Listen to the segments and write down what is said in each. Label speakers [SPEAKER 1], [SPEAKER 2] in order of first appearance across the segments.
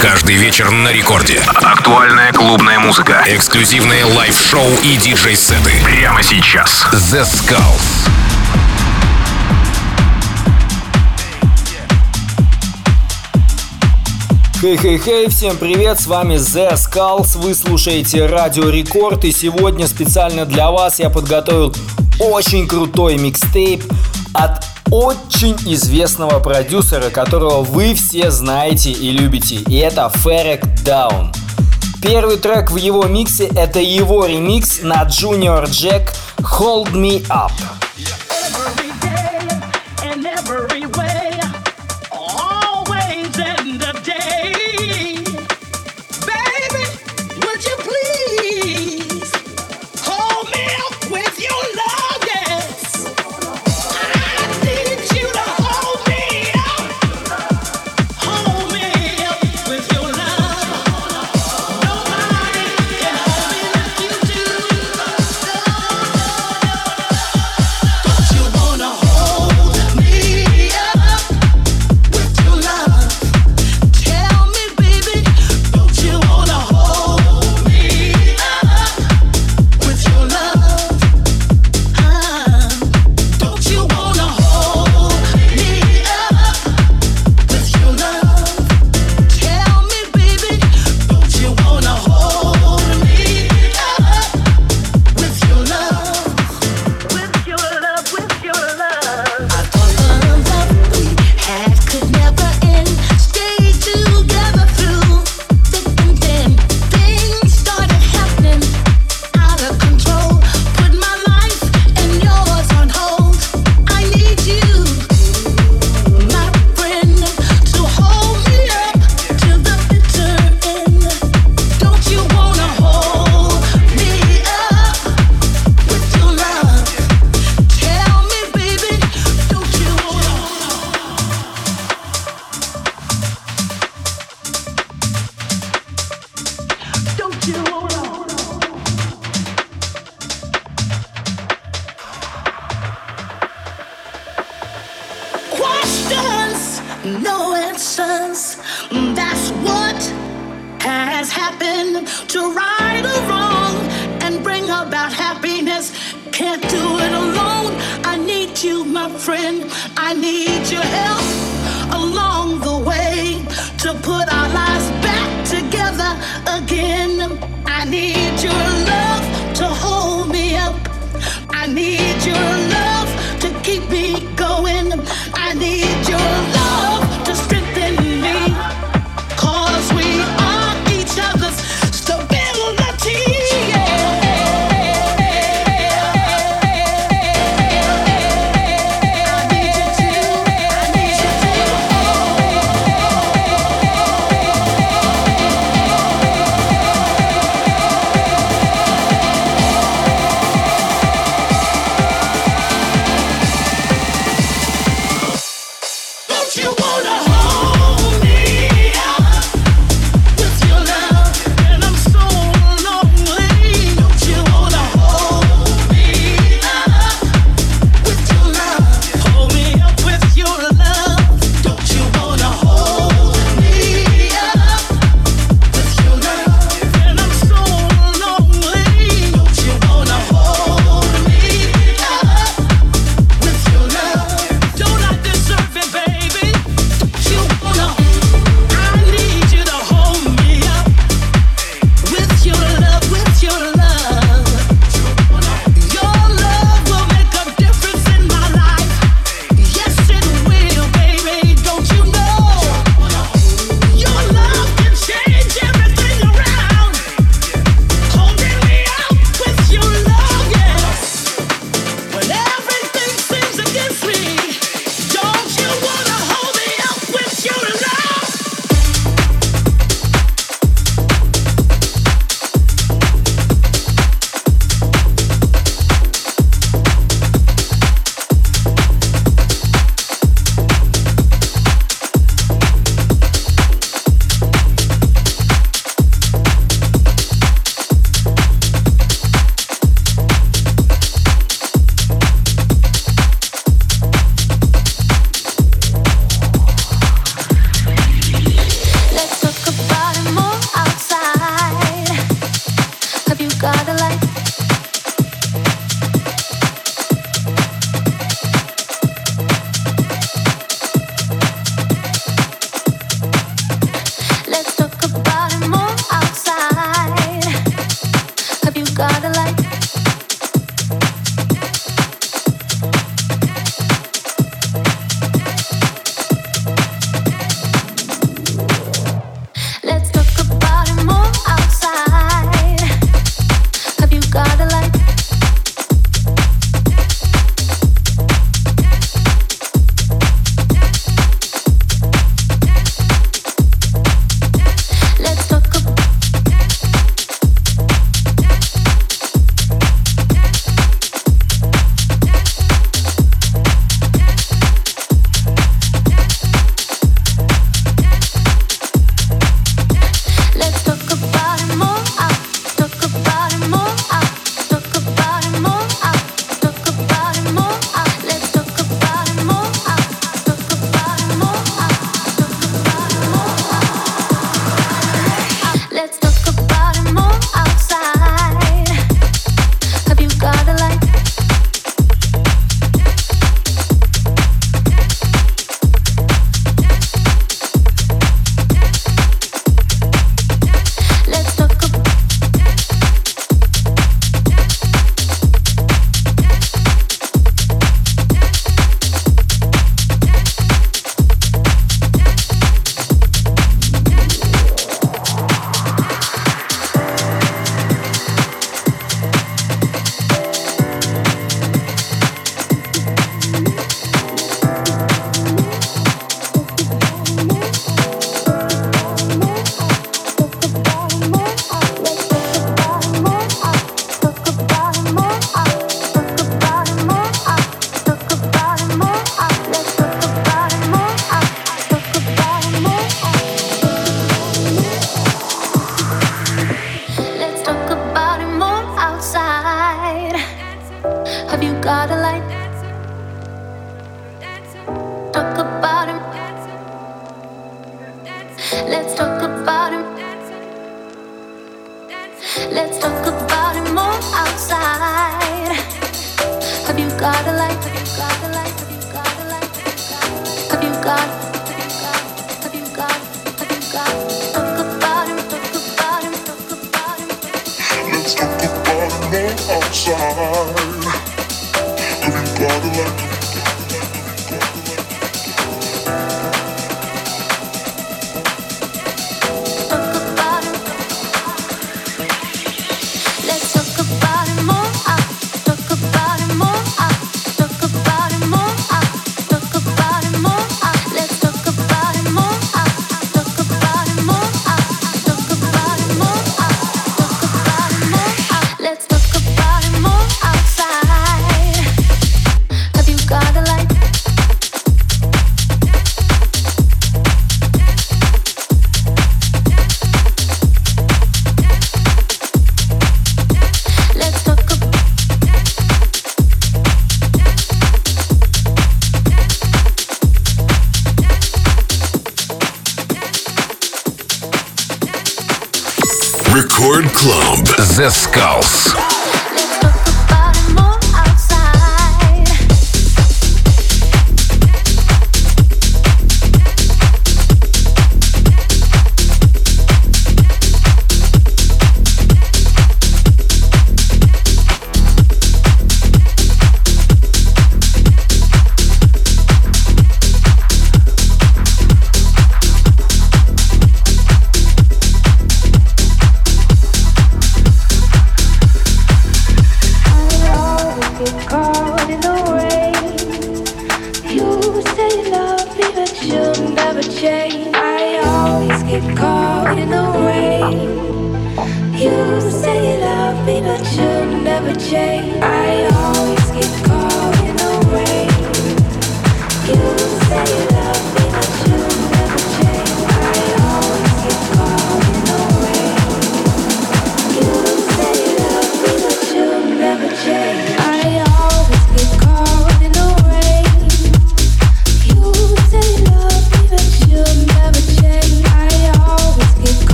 [SPEAKER 1] Каждый вечер на рекорде. Актуальная клубная музыка. Эксклюзивные лайв-шоу и диджей-сеты. Прямо сейчас. The Skulls.
[SPEAKER 2] Хей-хей-хей, всем привет, с вами The Skulls, вы слушаете Радио Рекорд и сегодня специально для вас я подготовил очень крутой микстейп от очень известного продюсера, которого вы все знаете и любите, и это Ferreck Dawn. Первый трек в его миксе это его ремикс на Junior Jack Hold Me Up.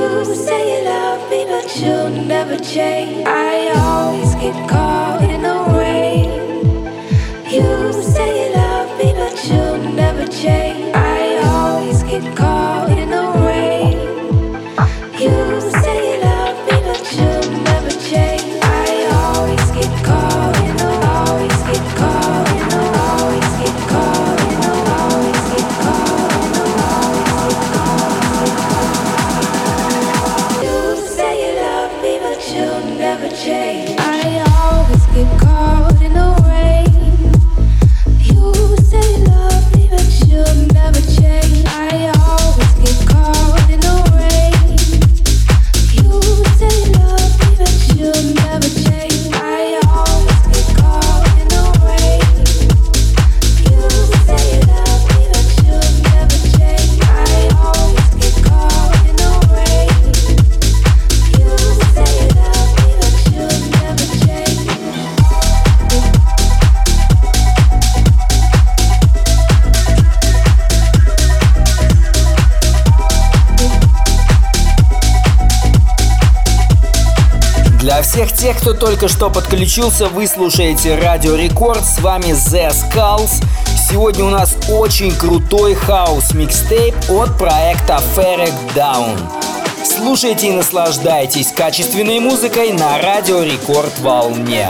[SPEAKER 3] You say you love me, but you'll
[SPEAKER 4] never change.
[SPEAKER 5] I always get caught. Только что подключился, вы слушаете Радио Рекорд, с вами The Skulls. Сегодня у нас очень крутой хаос микстейп от проекта Ferrec Down. Слушайте и наслаждайтесь качественной музыкой на Радио Рекорд волне.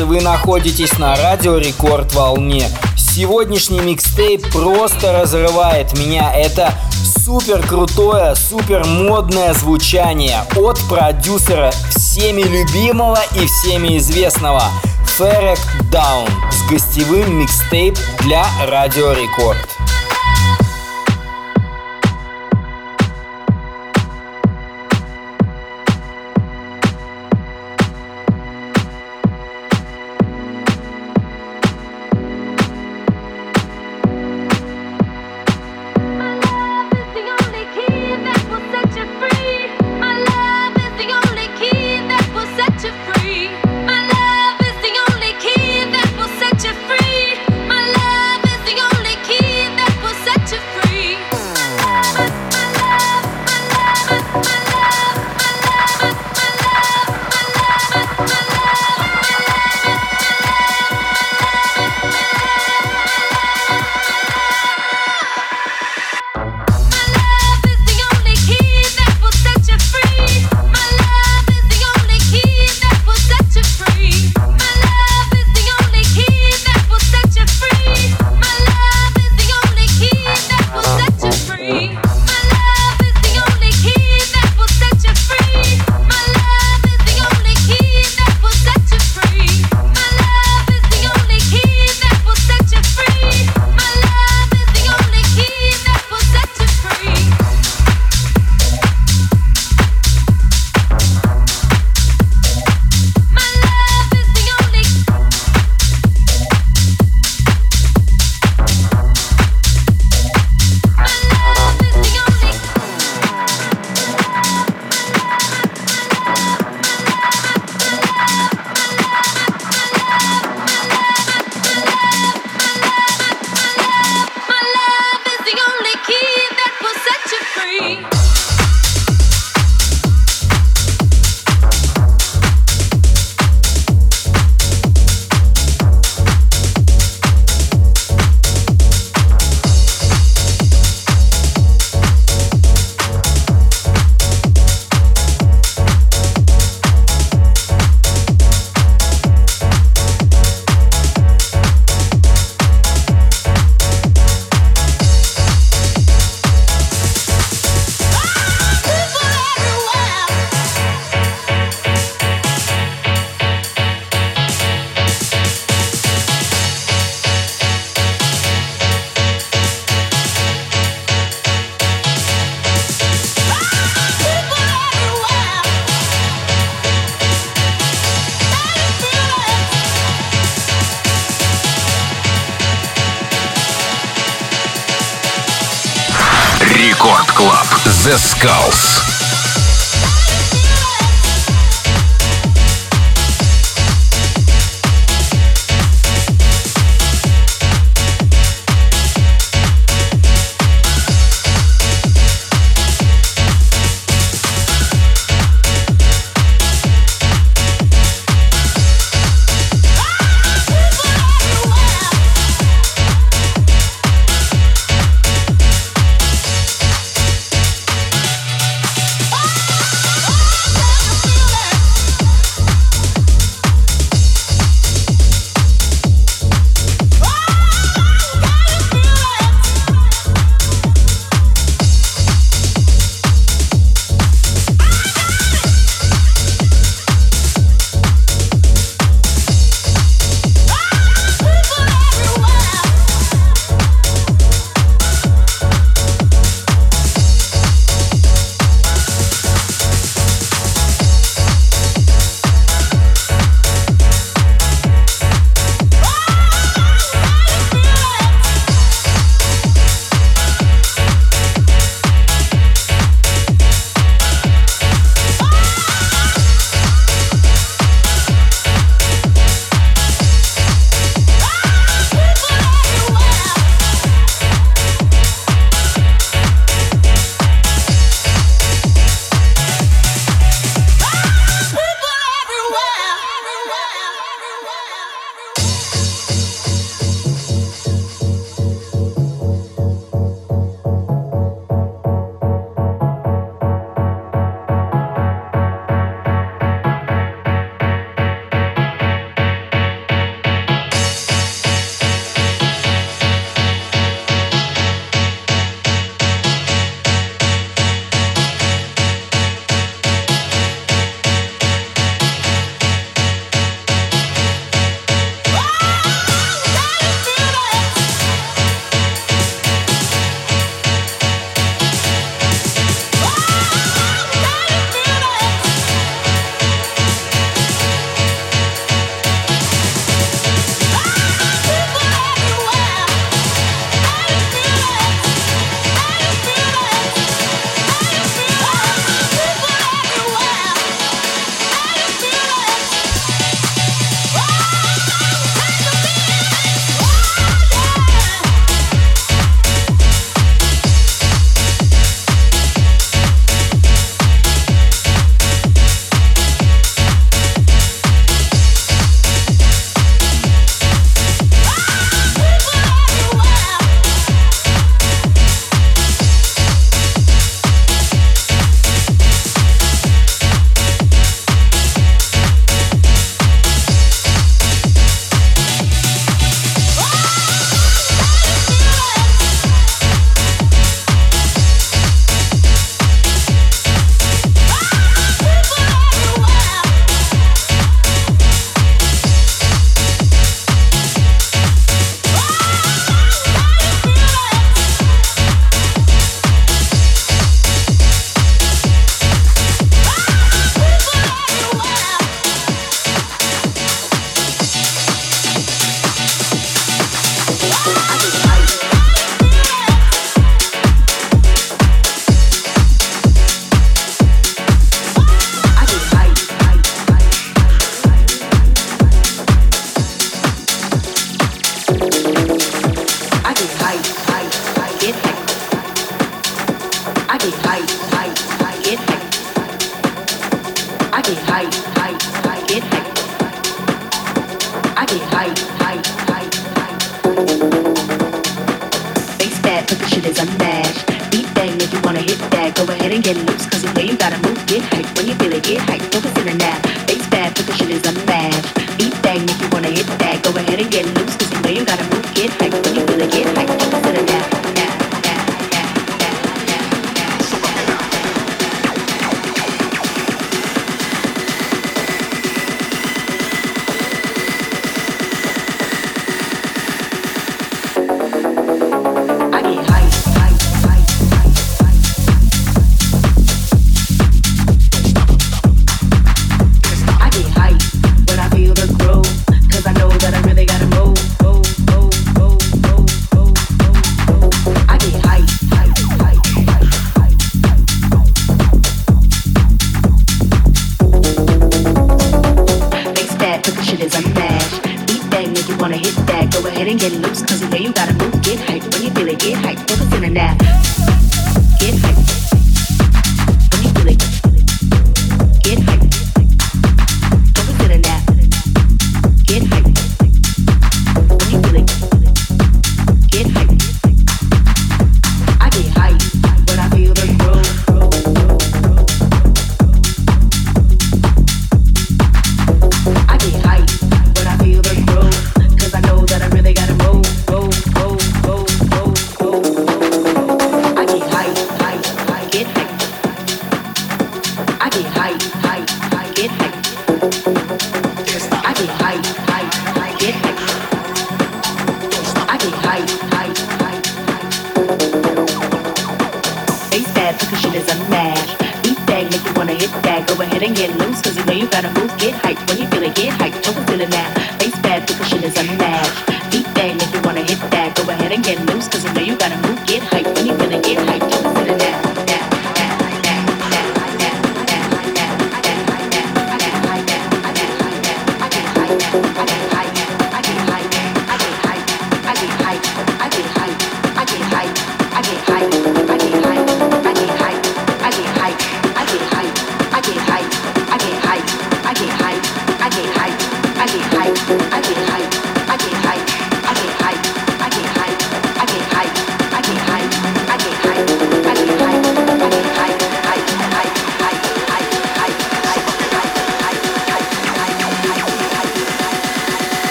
[SPEAKER 4] И вы находитесь на радио Рекорд Волне. Сегодняшний микстейп просто разрывает меня. Это супер крутое, супер модное звучание от продюсера всеми любимого и всеми известного Ferrec Down с гостевым микстейп для Радио Рекорд.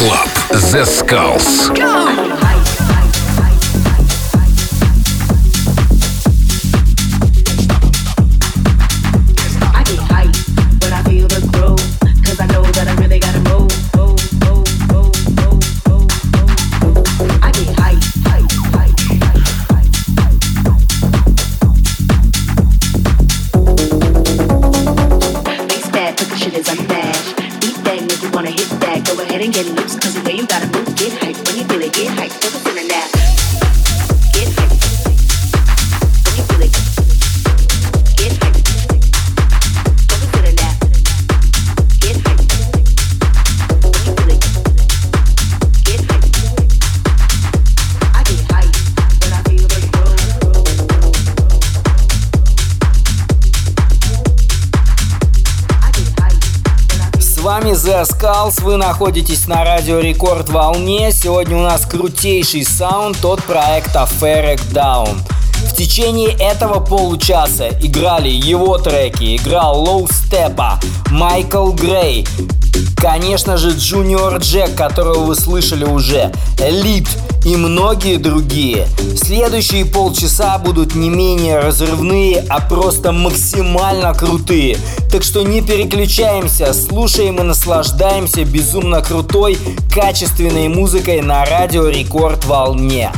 [SPEAKER 6] The Skulls.
[SPEAKER 3] Go!
[SPEAKER 7] Skulls, вы находитесь на радио Рекорд волне. Сегодня у нас крутейший саунд от проекта Ferreck Dawn. В течение этого получаса играли его треки, играл Low Steppa, Michael Gray, конечно же Junior Jack, которого вы слышали уже, Элит, и многие другие. Следующие полчаса будут не менее разрывные, а просто максимально крутые. Так что не переключаемся, слушаем и наслаждаемся безумно крутой, качественной музыкой на радио Рекорд Волне.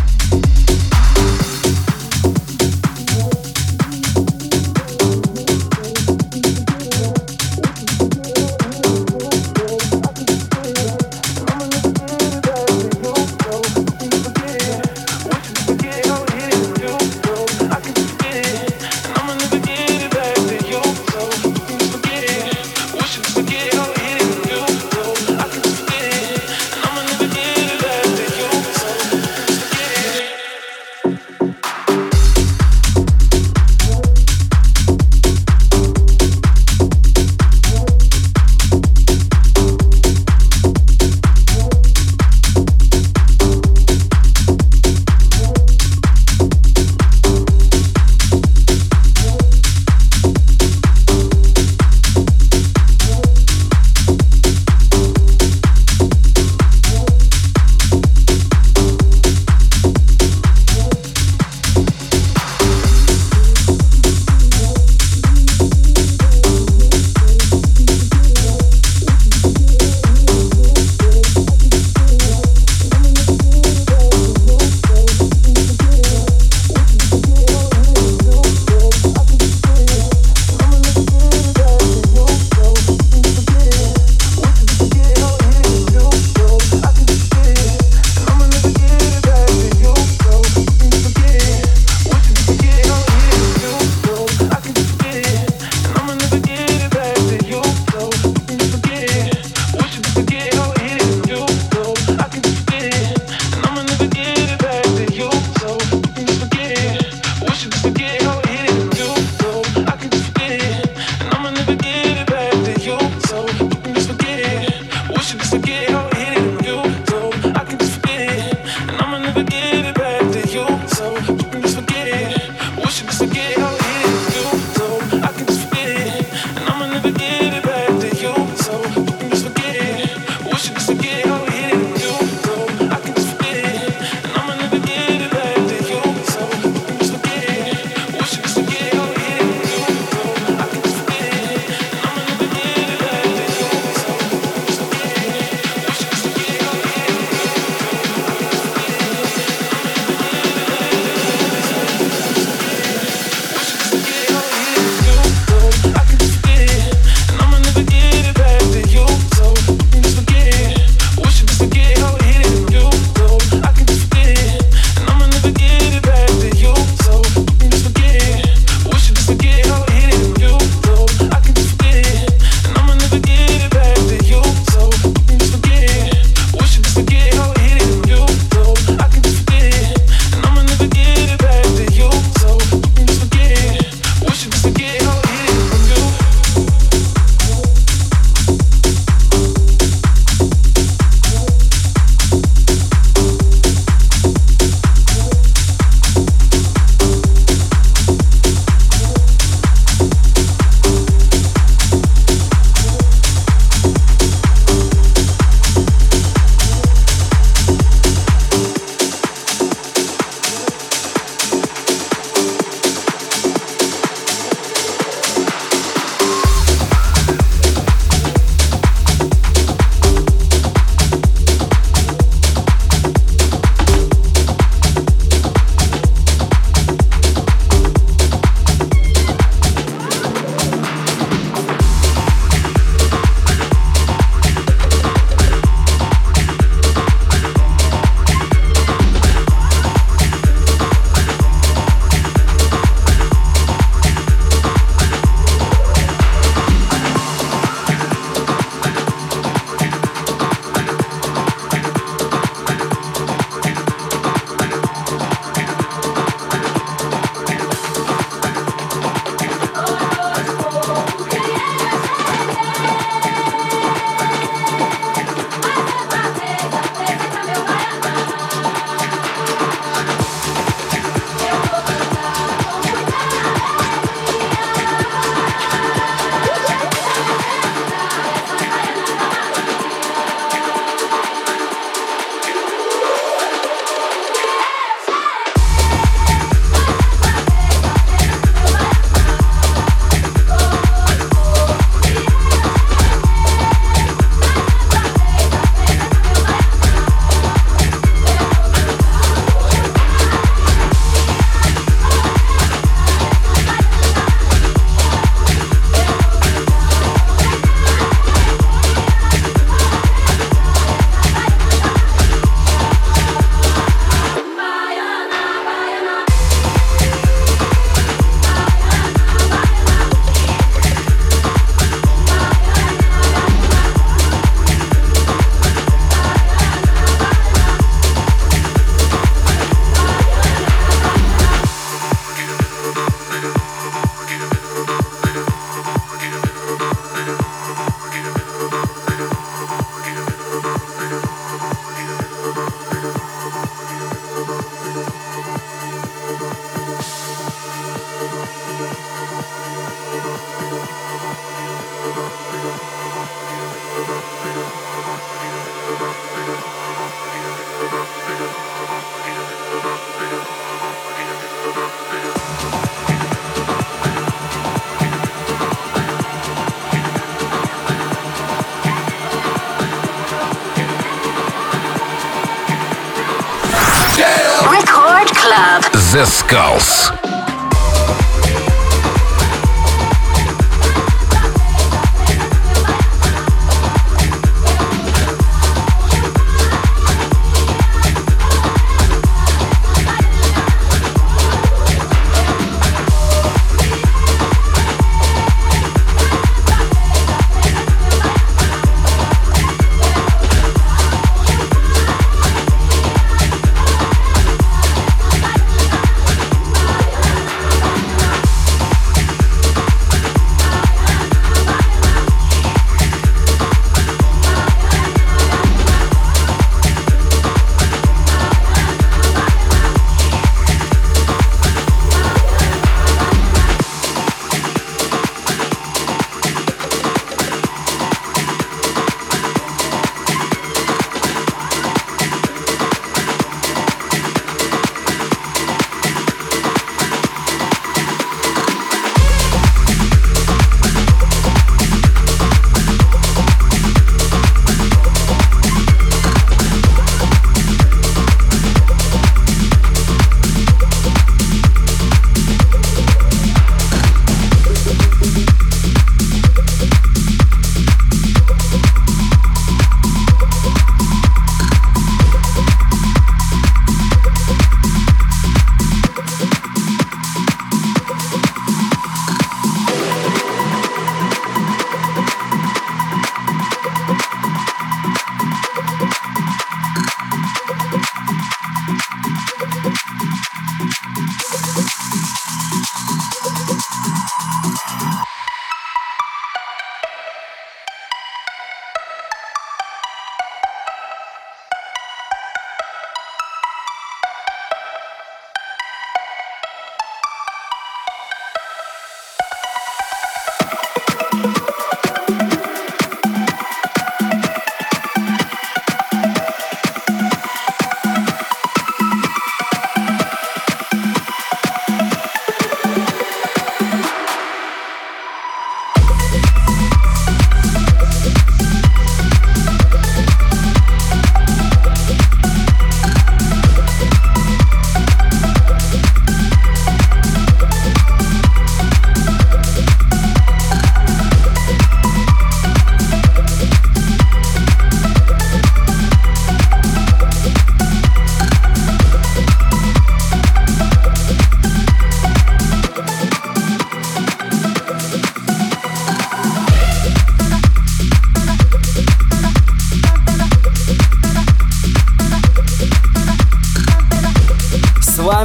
[SPEAKER 8] Musicals.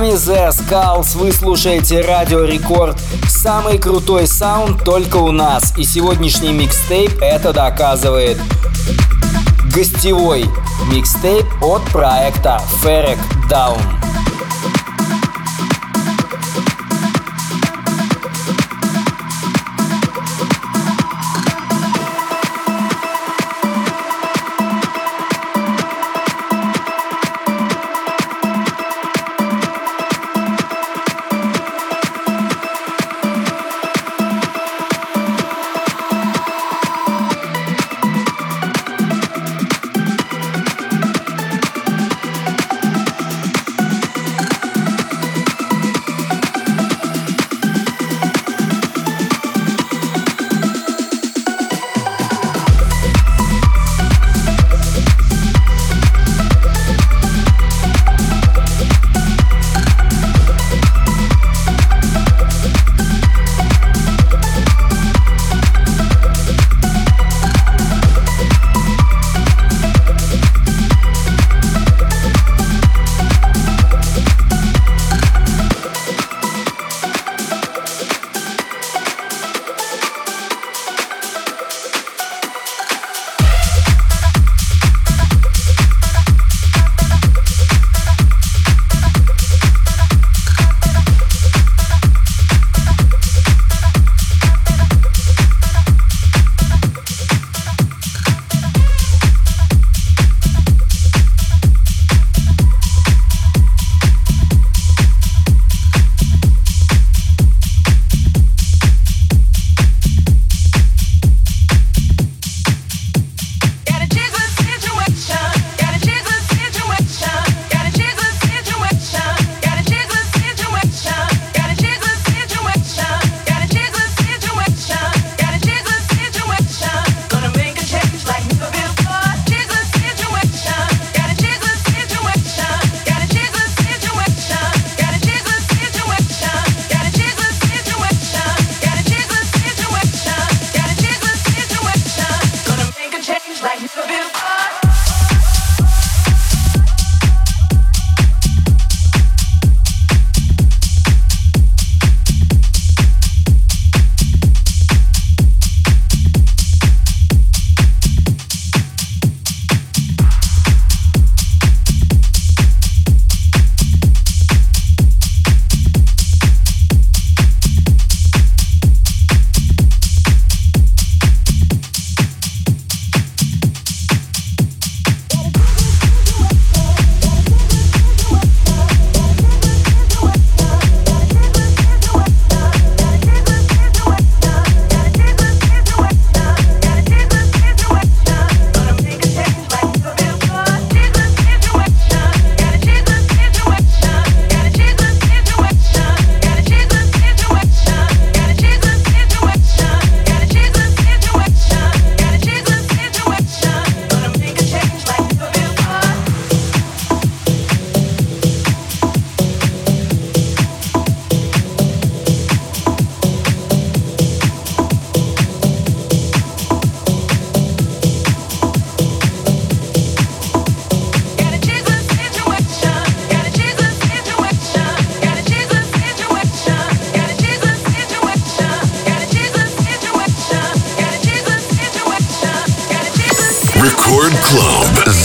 [SPEAKER 8] Skulls.
[SPEAKER 7] The Skulls, вы слушаете Радио Рекорд. Самый крутой саунд только у нас, и сегодняшний микстейп это доказывает. Гостевой микстейп от проекта Ferrec Down.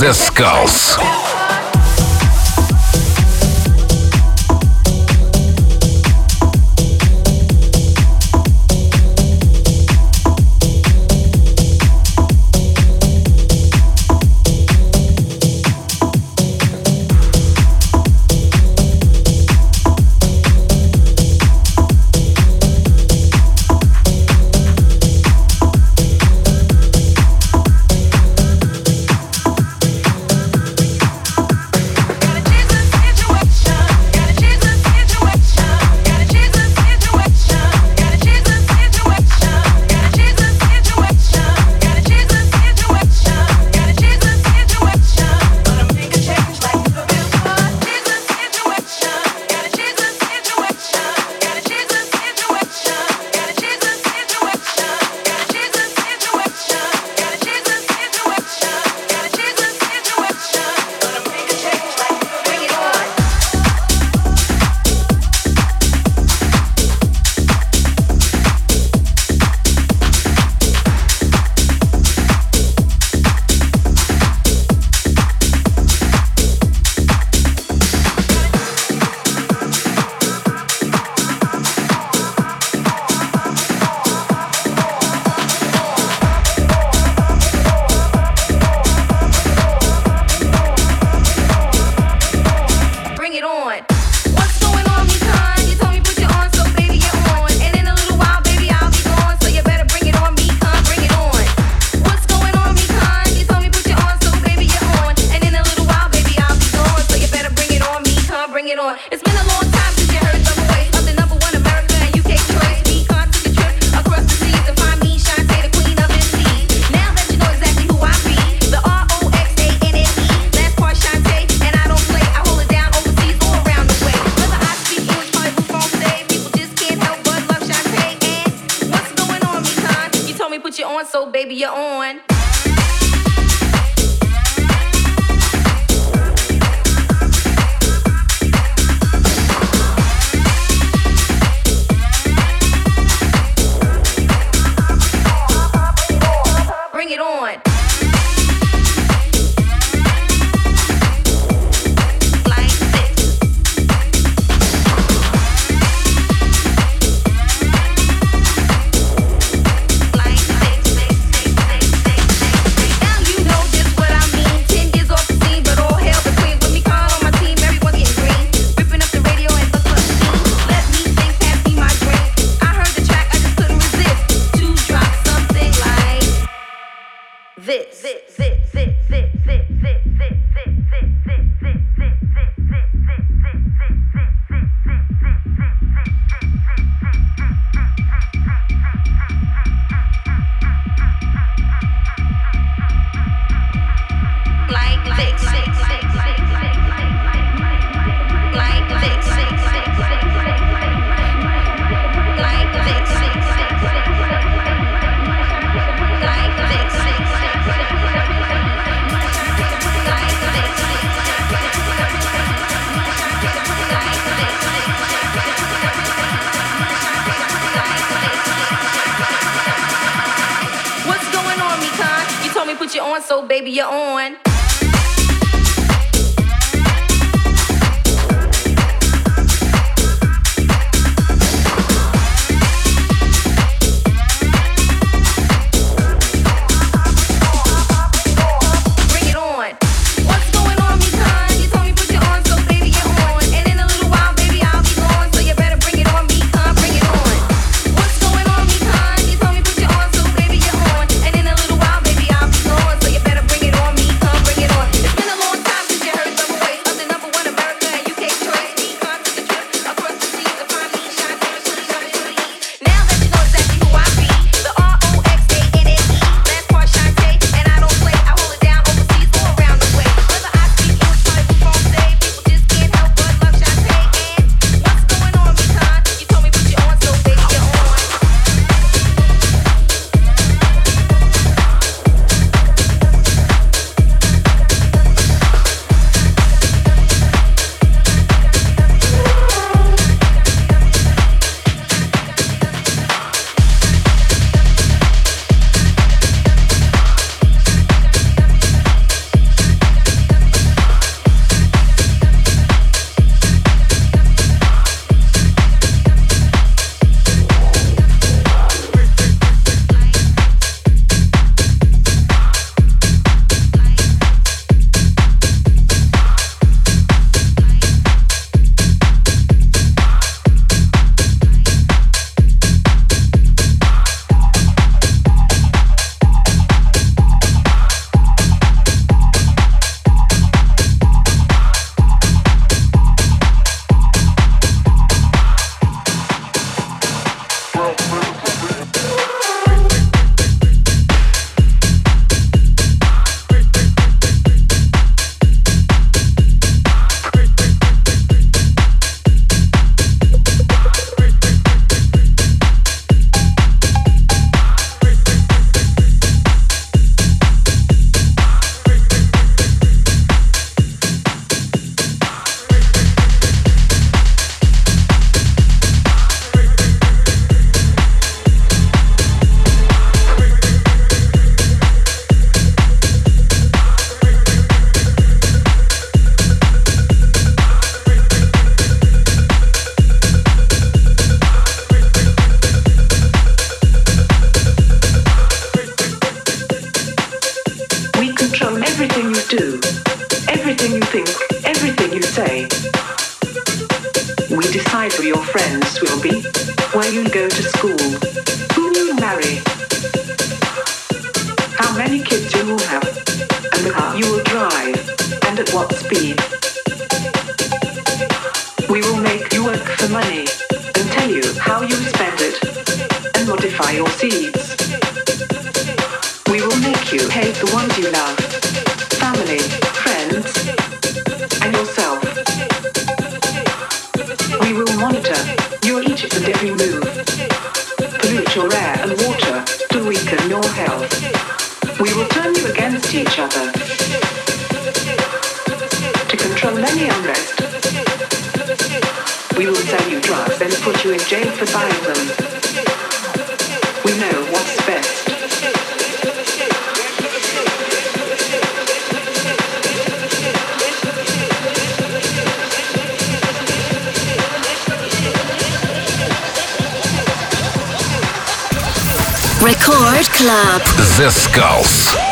[SPEAKER 9] Zescals. you're on. the
[SPEAKER 10] deputy. Club. The Skulls.